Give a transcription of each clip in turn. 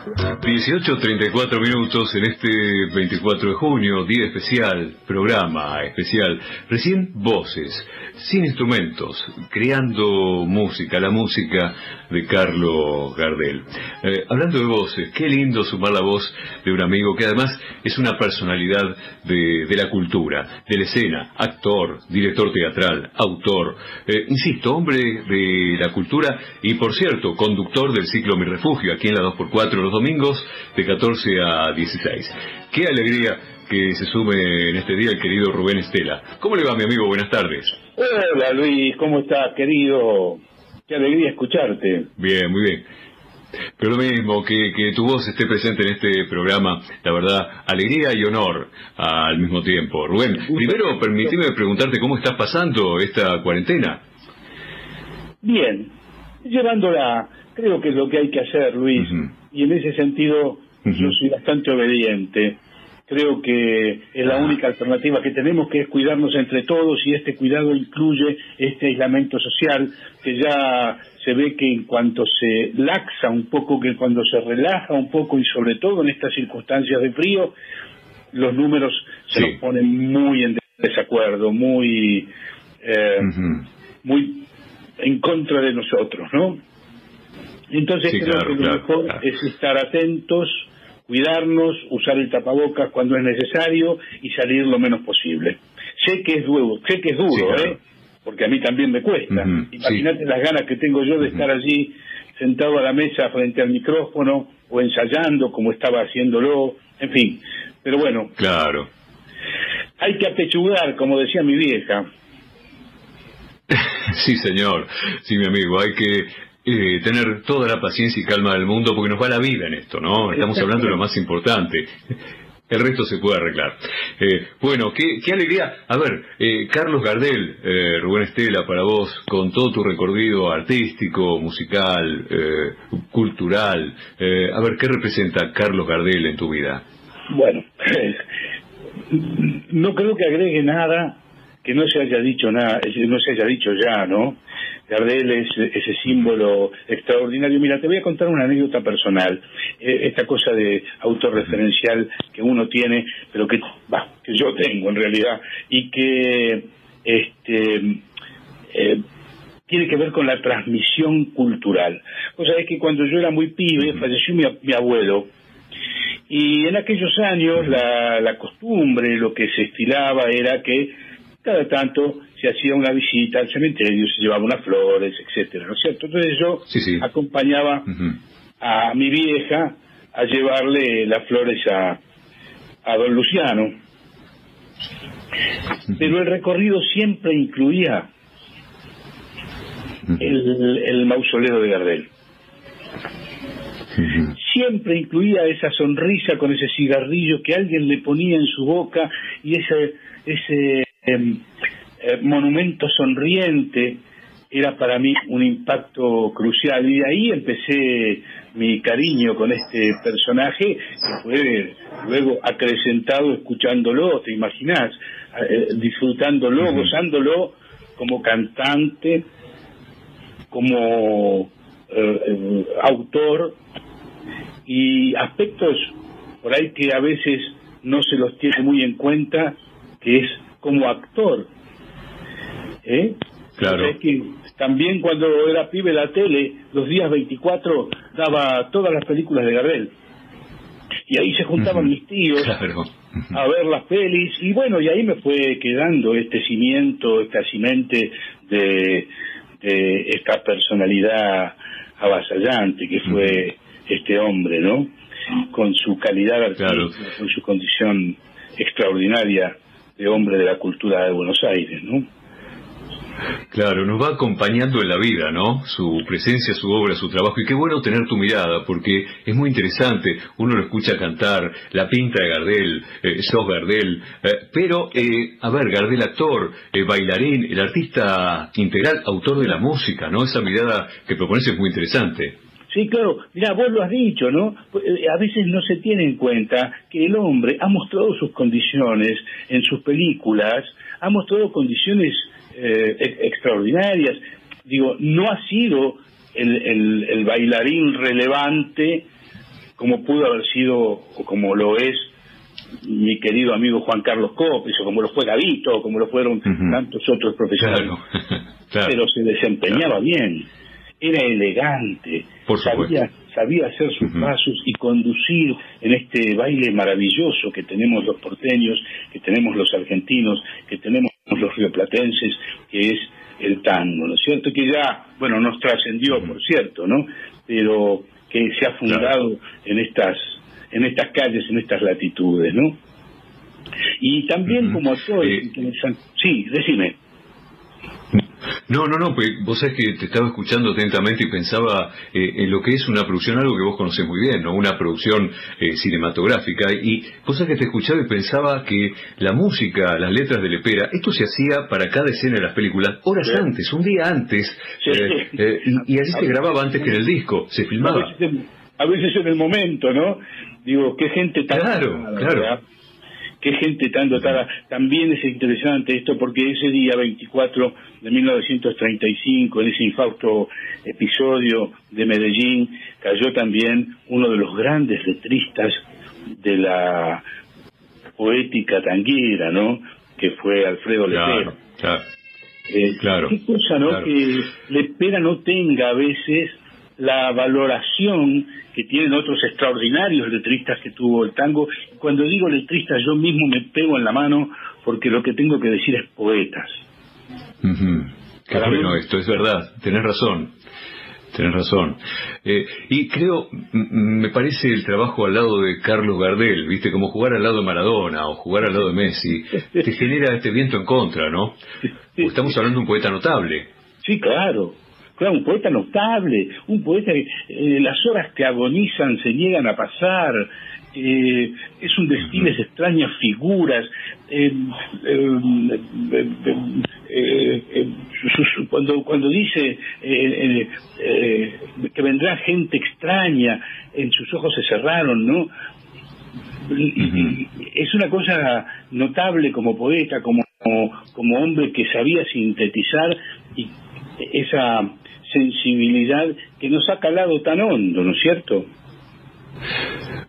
18.34 minutos en este 24 de junio, día especial, programa especial. Recién voces, sin instrumentos, creando música, la música de Carlos Gardel. Eh, hablando de voces, qué lindo sumar la voz de un amigo que además es una personalidad de, la cultura, de la escena, actor, director teatral, autor, eh, insisto, hombre de la cultura y por cierto, conductor del ciclo Mi Refugio, aquí en la 2x4 los domingos de 14 a 16. Qué alegría que se sume en este día el querido Rubén Estela. ¿Cómo le va, mi amigo? Buenas tardes. Hola, Luis, ¿cómo estás, querido? Qué alegría escucharte. Bien, muy bien. Pero lo mismo, que, que, tu voz esté presente en este programa, la verdad, alegría y honor al mismo tiempo. Rubén, primero permíteme preguntarte cómo estás pasando esta cuarentena. Bien, llevándola, creo que es lo que hay que hacer, Luis, y en ese sentido yo soy bastante obediente. Creo que es la única alternativa que tenemos, que es cuidarnos entre todos, y este cuidado incluye este aislamiento social, que ya se ve que en cuanto se laxa un poco, que cuando se relaja un poco, y sobre todo en estas circunstancias de frío, los números se nos ponen muy en desacuerdo, muy, eh, muy en contra de nosotros, ¿no? Entonces creo que lo mejor es estar atentos, cuidarnos, usar el tapabocas cuando es necesario y salir lo menos posible. Sé que es duro, sé que es duro, ¿eh? Porque a mí también me cuesta. Imagínate las ganas que tengo yo de estar allí sentado a la mesa frente al micrófono o ensayando como estaba haciéndolo, en fin. Pero bueno. Claro. Hay que apechugar, como decía mi vieja. sí, señor. Sí, mi amigo, hay que eh, tener toda la paciencia y calma del mundo porque nos va la vida en esto, ¿no? Estamos hablando de lo más importante. El resto se puede arreglar. Eh, bueno, qué, qué, alegría. A ver, eh, Carlos Gardel, eh, Rubén Estela, para vos, con todo tu recorrido artístico, musical, eh, cultural, a ver, ¿qué representa Carlos Gardel en tu vida? Bueno, no creo que agregue nada que no se haya dicho nada, no se haya dicho ya, ¿no? Gardel es ese símbolo extraordinario. Mira, te voy a contar una anécdota personal. Eh, esta cosa de autorreferencial que uno tiene, pero que, que yo tengo en realidad, y que este, eh, tiene que ver con la transmisión cultural. O sea, es que cuando yo era muy pibe, falleció mi, mi abuelo, y en aquellos años la, la costumbre, lo que se estilaba era que cada tanto se hacía una visita al cementerio, se llevaba unas flores, etcétera, ¿no es cierto? Entonces yo acompañaba a mi vieja a llevarle las flores a, a don Luciano. Pero el recorrido siempre incluía el, el mausoleo de Gardel. Siempre incluía esa sonrisa con ese cigarrillo que alguien le ponía en su boca y ese, ese eh, monumento sonriente era para mí un impacto crucial. Y de ahí empecé mi cariño con este personaje que fue luego acrecentado escuchándolo, te imaginas, eh, disfrutándolo, gozándolo como cantante, como eh, autor. Y aspectos por ahí que a veces no se los tiene muy en cuenta, que es como actor. ¿Eh? Claro. que también cuando era pibe la tele, los días 24 daba todas las películas de Gardel. Y ahí se juntaban mis tíos a ver las pelis y bueno, y ahí me fue quedando este cimiento, esta cimente de, de esta personalidad avasallante que fue este hombre, ¿no? Con su calidad artística, con su condición extraordinaria de hombre de la cultura de Buenos Aires, ¿no? Claro, nos va acompañando en la vida, ¿no? Su presencia, su obra, su trabajo. Y qué bueno tener tu mirada, porque es muy interesante. Uno lo escucha cantar, la pinta de Gardel, eh, Gardel. Eh, pero, eh, a ver, Gardel actor, eh, bailarín, el artista integral, autor de la música, ¿no? Esa mirada que propones es muy interesante. Sí, claro. Mira, vos lo has dicho, ¿no? Pues, eh, a veces no se tiene en cuenta que el hombre ha mostrado sus condiciones en sus películas, ha mostrado condiciones eh, extraordinarias. Digo, no ha sido el, el, bailarín relevante como pudo haber sido o como lo es mi querido amigo Juan Carlos Copes, o como lo fue Gavito, como lo fueron tantos otros profesionales. Pero se desempeñaba bien, era elegante, sabía, sabía hacer sus pasos y conducir en este baile maravilloso que tenemos los porteños, que tenemos los argentinos, que tenemos los rioplatenses, que es el tango, ¿no es cierto? Que ya, bueno, nos trascendió, por cierto, ¿no? Pero que se ha fundado en estas en estas calles, en estas latitudes, ¿no? Y también como actor, eh, sí, decime. No, no, no, pues vos sabés que te estaba escuchando atentamente y pensaba eh, en lo que es una producción, algo que vos conocés muy bien, ¿no? Una producción eh, cinematográfica. Y vos sabés que te escuchaba y pensaba que la música, las letras de Lepera, esto se hacía para cada escena de las películas horas antes, un día antes. Eh, y, así se grababa antes que en el disco, se filmaba. A veces, en el momento, ¿no? Digo, qué gente tan... Claro, claro qué gente tan dotada. También es interesante esto porque ese día 24 de 1935, en ese infausto episodio de Medellín, cayó también uno de los grandes letristas de la poética tanguera, ¿no? Que fue Alfredo Lepera. Claro, eh, claro. Qué cosa, ¿no? Que Lepera no tenga a veces la valoración que tienen otros extraordinarios letristas que tuvo el tango. Cuando digo letristas, yo mismo me pego en la mano porque lo que tengo que decir es poetas. bueno, esto es verdad, tenés razón. Tenés razón. Eh, y creo, me parece el trabajo al lado de Carlos Gardel, ¿viste? Como jugar al lado de Maradona o jugar al lado de Messi, te genera este viento en contra, ¿no? estamos hablando de un poeta notable. Sí, claro, Claro, un poeta notable, un poeta que eh, las horas que agonizan se niegan a pasar, eh, es un desfile de extrañas figuras, eh, cuando, cuando dice que vendrá gente extraña, en sus ojos se cerraron, ¿no? es una cosa notable como poeta, como, como hombre que sabía sintetizar y esa sensibilidad que nos ha calado tan hondo, ¿no es cierto?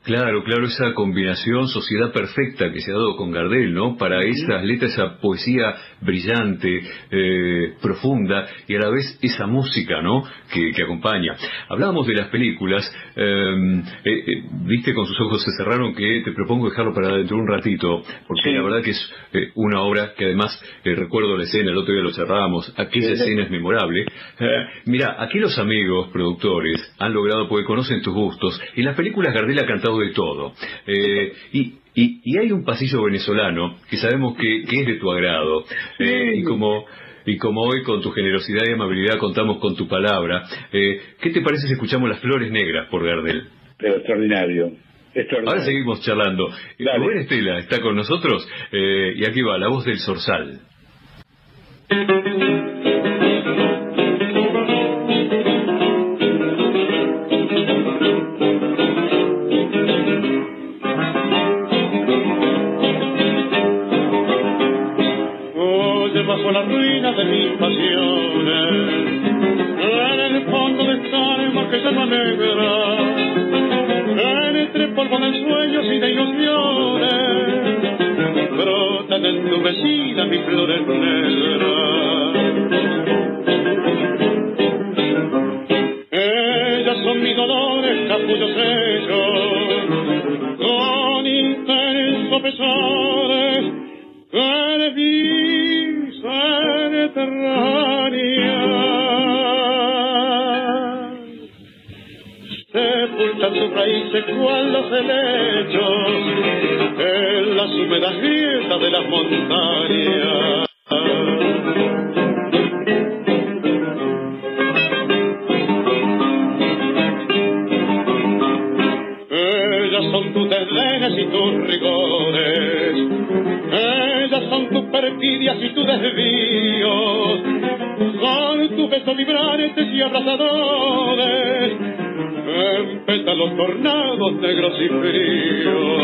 Claro, claro, esa combinación sociedad perfecta que se ha dado con Gardel, ¿no? Para esas letras, esa poesía brillante, eh, profunda y a la vez esa música, ¿no? Que, acompaña. Hablábamos de las películas, eh, eh, viste con sus ojos se cerraron que te propongo dejarlo para dentro de un ratito, porque la verdad que es una obra que además recuerdo la escena, el otro día lo cerrábamos, aquella escena es memorable. mira, aquí los amigos productores han logrado, porque conocen tus gustos, y las películas Gardel ha cantado de todo. y y, y hay un pasillo venezolano que sabemos que, que es de tu agrado. Eh, y como y como hoy con tu generosidad y amabilidad contamos con tu palabra, eh, ¿qué te parece si escuchamos Las Flores Negras por Gardel? Pero extraordinario. Ahora seguimos charlando. Rubén Estela está con nosotros eh, y aquí va la voz del Zorzal. Pasiones. En el fondo de esta alma que llama negra, entre polvo de sueños y de ilusiones, son tus perfidias y tus desvíos, son tus besos vibrantes y abrazadores, empezan los tornados negros y fríos.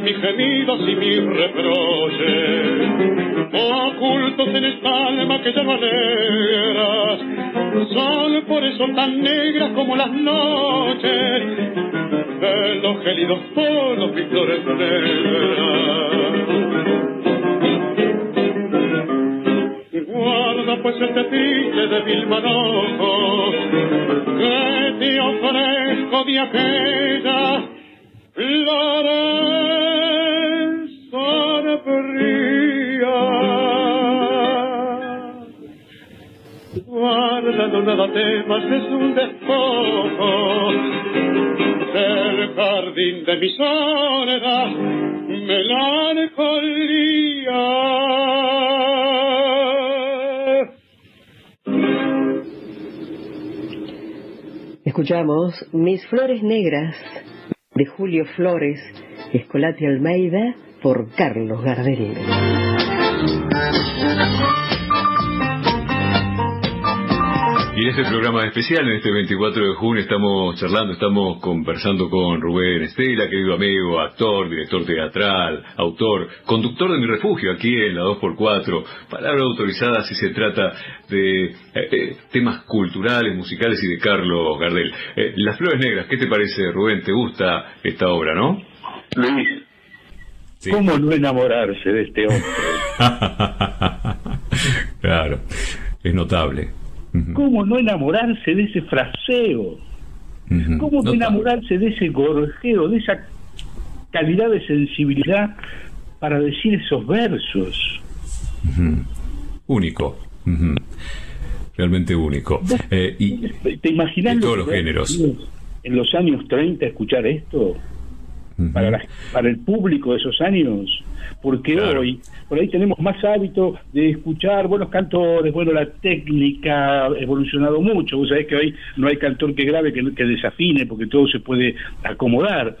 Mis gemidos y mis reproches, ocultos en esta alma que llama negras, son por eso tan negras como las noches, de los gélidos tonos mis flores negras. Guarda pues este triste de mil manojos que te ofrezco de aquella No nada temas, es un despojo del jardín de mi soledad, melancolía. Escuchamos Mis Flores Negras de Julio Flores, Escolati Almeida, por Carlos Gardel. Y en este programa especial, en este 24 de junio, estamos charlando, estamos conversando con Rubén Estela, querido amigo, actor, director teatral, autor, conductor de Mi Refugio, aquí en la 2x4, palabra autorizada si se trata de eh, eh, temas culturales, musicales y de Carlos Gardel. Eh, Las Flores Negras, ¿qué te parece, Rubén? ¿Te gusta esta obra, no? Luis, ¿cómo no enamorarse de este hombre? claro, es notable. ¿Cómo no enamorarse de ese fraseo? ¿Cómo no, enamorarse de ese gorjeo, de esa calidad de sensibilidad para decir esos versos? Único. Realmente único. Eh, y, ¿Te imaginas? todos los géneros. En los años 30 escuchar esto. para, para el público de esos años porque hoy por ahí tenemos más hábito de escuchar buenos cantores, bueno, la técnica ha evolucionado mucho, vos sabés que hoy no hay cantor que grave que, que desafine porque todo se puede acomodar,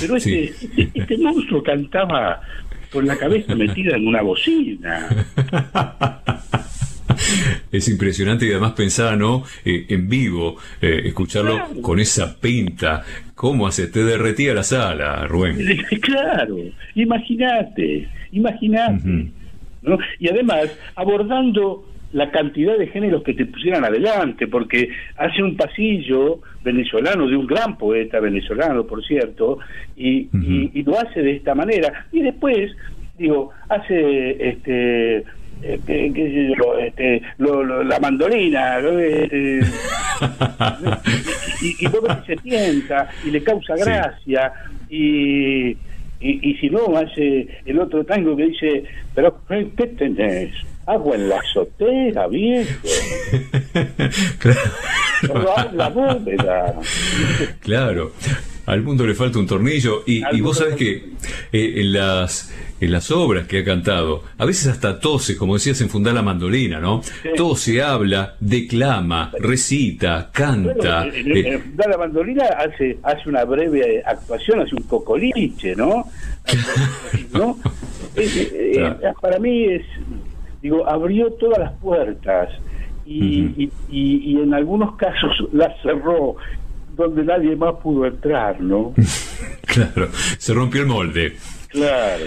pero este, este, este monstruo cantaba con la cabeza metida en una bocina. es impresionante y además pensar, ¿no? Eh, en vivo, eh, escucharlo con esa pinta. ¿Cómo hace? Te derretía la sala, Rubén. Claro, imagínate, imagínate. ¿no? Y además, abordando la cantidad de géneros que te pusieran adelante, porque hace un pasillo venezolano de un gran poeta venezolano, por cierto, y, y lo hace de esta manera. Y después, digo, hace este este, qué este, la mandolina, este, y, y, y se tienta y le causa gracia, y, y, si no, hace el otro tango que dice, pero ¿qué tenés? Agua en la azotea, viejo. claro. la bóveda. Claro. Al mundo le falta un tornillo y, y vos sabés que eh, en las en las obras que ha cantado, a veces hasta tose, como decías en Fundar la Mandolina, ¿no? Todo se habla, declama, recita, canta. en, eh, Fundar la Mandolina hace, hace una breve actuación, hace un cocoliche, ¿no? ¿No? Eh, para mí es, digo, abrió todas las puertas y, y, y en algunos casos las cerró donde nadie más pudo entrar, ¿no? claro, se rompió el molde. Claro.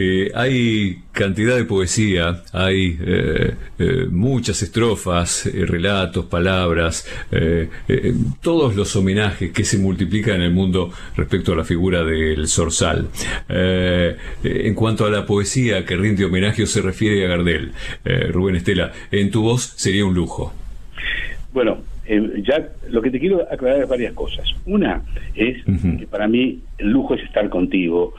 Eh, hay cantidad de poesía, hay eh, eh, muchas estrofas, relatos, palabras, todos los homenajes que se multiplican en el mundo respecto a la figura del zorzal. en cuanto a la poesía que rinde homenaje se refiere a Gardel, Rubén Estela, en tu voz sería un lujo. Bueno, ya lo que te quiero aclarar es varias cosas. Una es que para mí el lujo es estar contigo,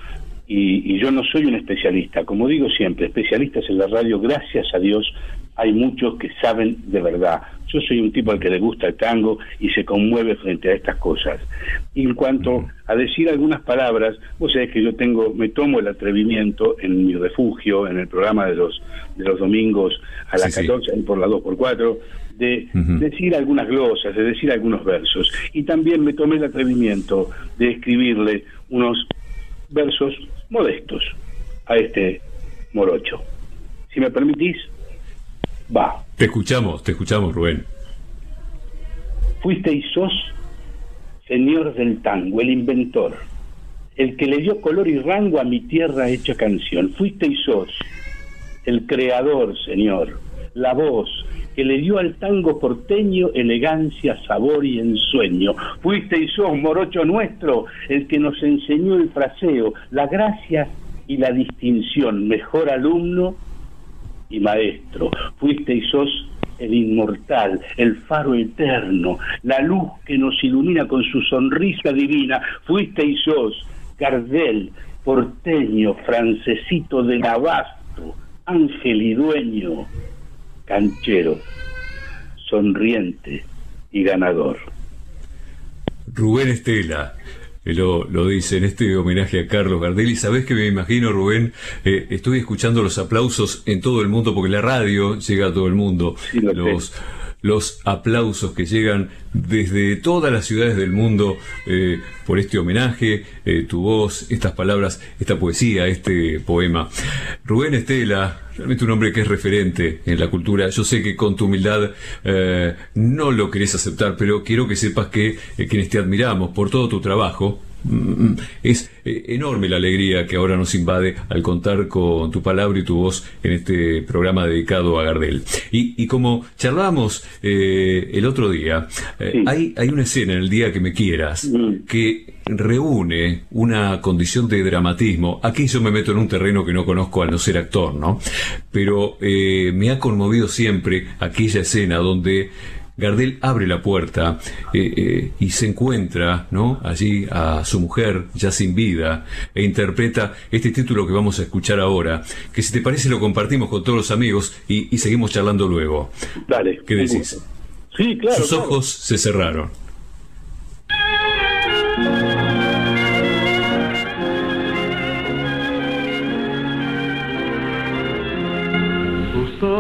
y, yo no soy un especialista, como digo siempre, especialistas en la radio, gracias a Dios, hay muchos que saben de verdad. Yo soy un tipo al que le gusta el tango y se conmueve frente a estas cosas. Y en cuanto a decir algunas palabras, vos sabés que yo tengo, me tomo el atrevimiento en mi refugio, en el programa de los de los domingos a las 14 por la 2 por 4 de decir algunas glosas, de decir algunos versos. Y también me tomé el atrevimiento de escribirle unos versos modestos a este morocho. Si me permitís, va. Te escuchamos, te escuchamos, Rubén. Fuiste y sos señor del tango, el inventor, el que le dio color y rango a mi tierra hecha canción. Fuiste y sos el creador, señor, la voz que le dio al tango porteño elegancia, sabor y ensueño. Fuiste y sos, morocho nuestro, el que nos enseñó el fraseo, la gracia y la distinción, mejor alumno y maestro. Fuiste y sos el inmortal, el faro eterno, la luz que nos ilumina con su sonrisa divina. Fuiste y sos Gardel, porteño, francesito de abasto, ángel y dueño, canchero, sonriente y ganador. Rubén Estela, eh, lo, lo, dice en este homenaje a Carlos Gardel. Y sabes que me imagino, Rubén, eh, estoy escuchando los aplausos en todo el mundo, porque la radio llega a todo el mundo. los, los aplausos que llegan desde todas las ciudades del mundo eh, por este homenaje, tu voz, estas palabras, esta poesía, este poema. Rubén Estela, realmente un hombre que es referente en la cultura. Yo sé que con tu humildad eh, no lo querés aceptar, pero quiero que sepas que eh, quienes te admiramos por todo tu trabajo, es eh, enorme la alegría que ahora nos invade al contar con tu palabra y tu voz en este programa dedicado a Gardel. Y, como charlamos el otro día, hay, hay una escena en el día que me quieras mm. que reúne una condición de dramatismo. Aquí yo me meto en un terreno que no conozco al no ser actor, ¿no? Pero eh, me ha conmovido siempre aquella escena donde Gardel abre la puerta eh, eh, y se encuentra ¿no? allí a su mujer ya sin vida e interpreta este título que vamos a escuchar ahora, que si te parece lo compartimos con todos los amigos y, seguimos charlando luego. Dale. ¿Qué decís? Sí, claro. Sus ojos se cerraron.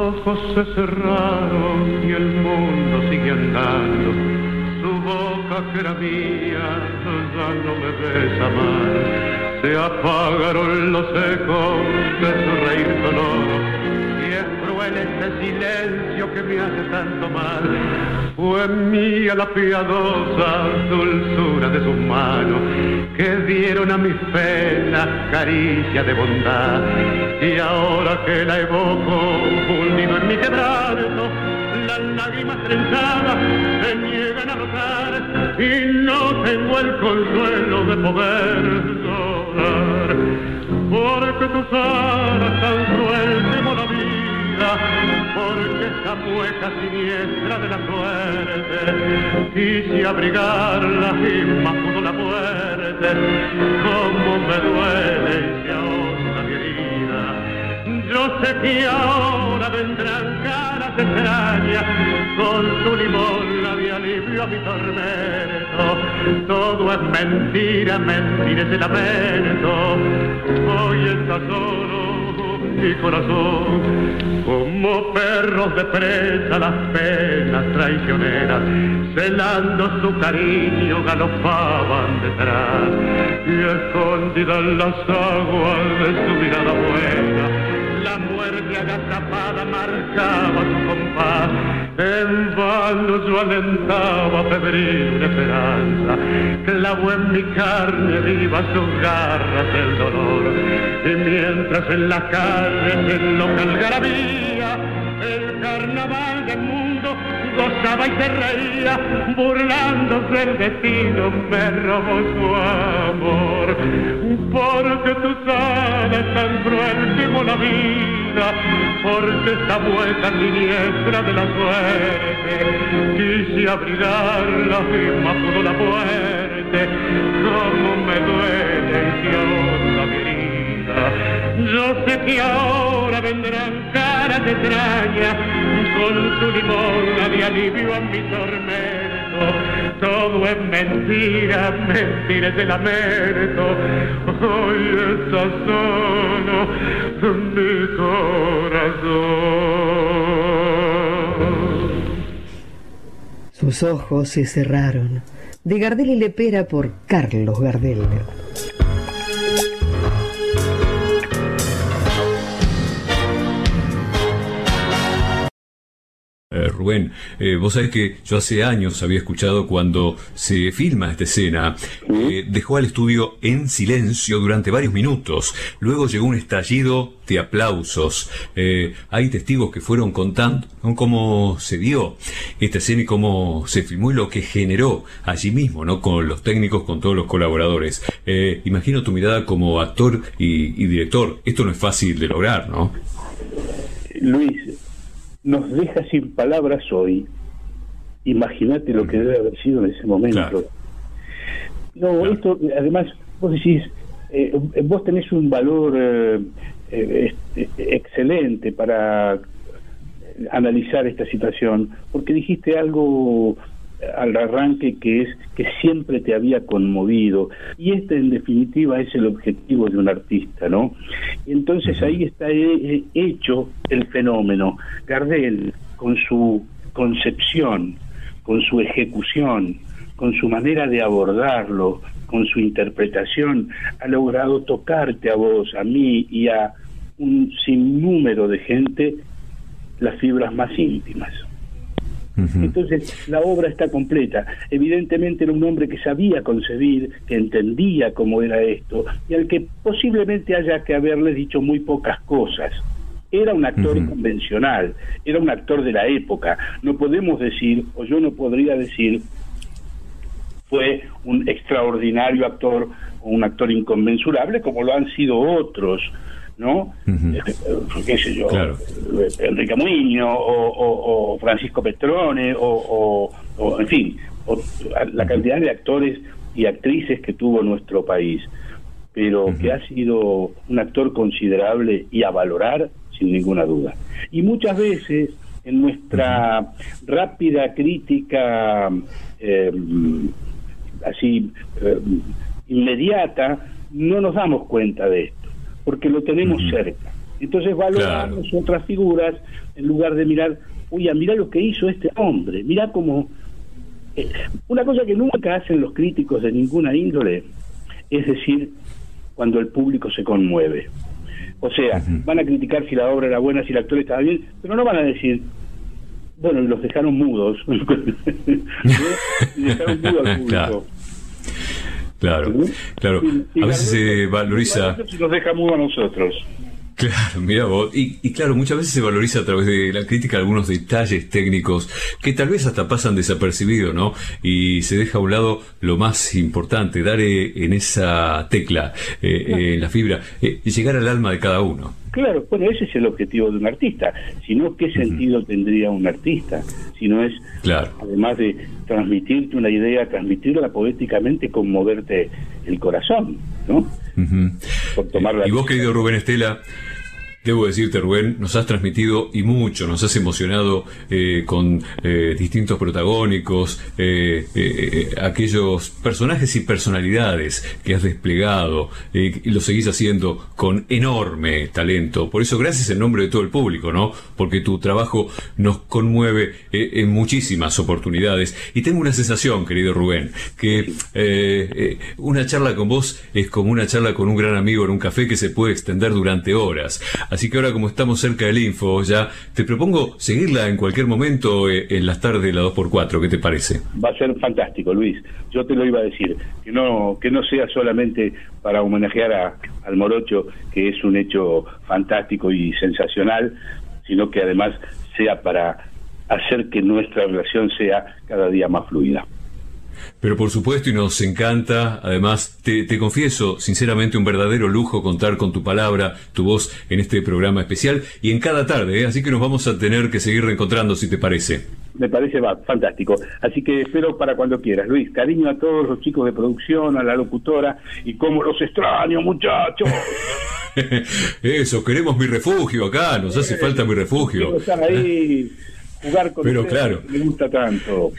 Ojos se cerraron y el mundo sigue andando. Su boca que era mía ya no me besa más. Se apagaron los ecos de su reír sonoro es cruel ese silencio que me hace tanto mal. Fue mía la piadosa dulzura de sus manos que dieron a mis penas caricia de bondad. Y ahora que la evoco, fundido en mi quebranto, las lágrimas trenzadas se niegan a rotar y no tengo el consuelo de poder llorar. Porque tus alas tan cruel la vida porque esa mueca siniestra de la suerte. Quise abrigarla y más pudo la muerte. Como me duele y se ahonda mi herida. Yo sé que ahora vendrán caras extrañas. Con su limón la de alivio a mi tormento. Todo es mentira, mentira es el lamento. Hoy está solo mi corazón. Como perros de presa las penas traicioneras, celando su cariño galopaban detrás. Y escondida en las aguas de su mirada buena, la muerte agazapada marcaba su compás. En vano yo alentaba febril esperanza, clavó en mi carne viva sus garras el dolor. Y mientras en la calle se loca algarabía, el carnaval del mundo gozaba y se reía, burlándose del destino, me robó su amor. Porque tus alas tan cruel como la vida, porque esta vuelta siniestra de la suerte, quise abrigarla y más pudo la muerte, como me duele y herida. Yo sé que ahora vendrán caras extrañas con su limón de alivio a mi tormento. Todo es mentira, mentira es el lamento. Hoy está solo mi corazón. Sus ojos se cerraron. De Gardel y Lepera por Carlos Gardel. Rubén, eh, vos sabés que yo hace años había escuchado cuando se filma esta escena, eh, dejó al estudio en silencio durante varios minutos, luego llegó un estallido de aplausos, hay testigos que fueron contando cómo se dio esta escena y cómo se filmó y lo que generó allí mismo, ¿no? Con los técnicos, con todos los colaboradores. imagino tu mirada como actor y, y director, esto no es fácil de lograr, ¿no? Luis, nos deja sin palabras hoy. Imagínate lo que debe haber sido en ese momento. No, esto, además, vos decís, eh, vos tenés un valor eh, eh, este, excelente para analizar esta situación, porque dijiste algo al arranque que es que siempre te había conmovido y este en definitiva es el objetivo de un artista, ¿no? Entonces ahí está hecho el fenómeno. Gardel con su concepción, con su ejecución, con su manera de abordarlo, con su interpretación, ha logrado tocarte a vos, a mí y a un sinnúmero de gente las fibras más íntimas. Entonces la obra está completa. Evidentemente era un hombre que sabía concebir, que entendía cómo era esto, y al que posiblemente haya que haberle dicho muy pocas cosas. Era un actor convencional, era un actor de la época. No podemos decir, o yo no podría decir, fue un extraordinario actor o un actor inconmensurable como lo han sido otros ¿no? Este, ¿Qué sé yo? Enrique Muñoz o, Francisco Petrone o, en fin, la cantidad de actores y actrices que tuvo nuestro país, pero que ha sido un actor considerable y a valorar sin ninguna duda. Y muchas veces en nuestra rápida crítica eh, así eh, inmediata no nos damos cuenta de esto porque lo tenemos cerca. Entonces valoramos otras figuras en lugar de mirar, oye, mira lo que hizo este hombre, mira cómo... Eh, una cosa que nunca hacen los críticos de ninguna índole es decir, cuando el público se conmueve. O sea, van a criticar si la obra era buena, si el actor estaba bien, pero no van a decir, bueno, los dejaron mudos. dejaron mudo al público. Claro, claro. a veces se valoriza. Nos deja muy a nosotros. Claro, mira vos. Y, claro, muchas veces se valoriza a través de la crítica algunos detalles técnicos que tal vez hasta pasan desapercibidos, ¿no? Y se deja a un lado lo más importante, dar eh, en esa tecla, eh, eh, en la fibra, y llegar al alma de cada uno. Claro, bueno, ese es el objetivo de un artista. Si no, ¿qué sentido tendría un artista? Si no es, claro. además de transmitirte una idea, transmitirla poéticamente, conmoverte el corazón, ¿no? y vos, querido Rubén Estela, Debo decirte, Rubén, nos has transmitido y mucho, nos has emocionado eh, con eh, distintos protagónicos, eh, aquellos personajes y personalidades que has desplegado y lo seguís haciendo con enorme talento. Por eso, gracias en nombre de todo el público, ¿no? Porque tu trabajo nos conmueve en muchísimas oportunidades. Y tengo una sensación, querido Rubén, que una charla con vos es como una charla con un gran amigo en un café que se puede extender durante horas. Así que ahora como estamos cerca del info ya, te propongo seguirla en cualquier momento eh, en las tardes de la 2x4, ¿qué te parece? Va a ser fantástico, Luis. Yo te lo iba a decir, que no que no sea solamente para homenajear a, al Morocho, que es un hecho fantástico y sensacional, sino que además sea para hacer que nuestra relación sea cada día más fluida. Pero por supuesto, y nos encanta, además, te, confieso, sinceramente, un verdadero lujo contar con tu palabra, tu voz en este programa especial y en cada tarde, ¿eh? así que nos vamos a tener que seguir reencontrando, si te parece. Me parece va, fantástico. Así que espero para cuando quieras. Luis, cariño a todos los chicos de producción, a la locutora, y como los extraño, muchachos. Eso, queremos mi refugio acá, nos hace falta mi refugio. Estar ahí, jugar con Pero claro. me gusta tanto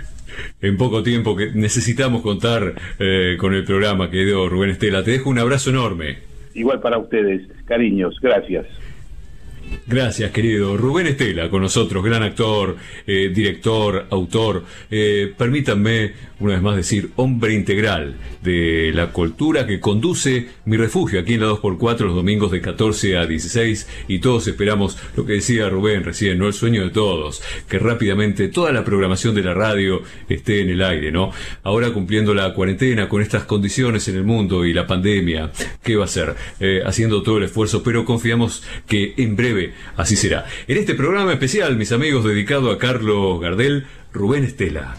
en poco tiempo que necesitamos contar eh, con el programa que dio Rubén Estela. Te dejo un abrazo enorme. Igual para ustedes, cariños, gracias. Gracias, querido. Rubén Estela con nosotros, gran actor, eh, director, autor. Eh, permítanme una vez más decir, hombre integral de la cultura que conduce mi refugio aquí en la 2x4 los domingos de 14 a 16 y todos esperamos lo que decía Rubén recién, ¿no? El sueño de todos, que rápidamente toda la programación de la radio esté en el aire, ¿no? Ahora cumpliendo la cuarentena con estas condiciones en el mundo y la pandemia, ¿qué va a ser? Eh, haciendo todo el esfuerzo, pero confiamos que en Así será. En este programa especial, mis amigos, dedicado a Carlos Gardel, Rubén Estela.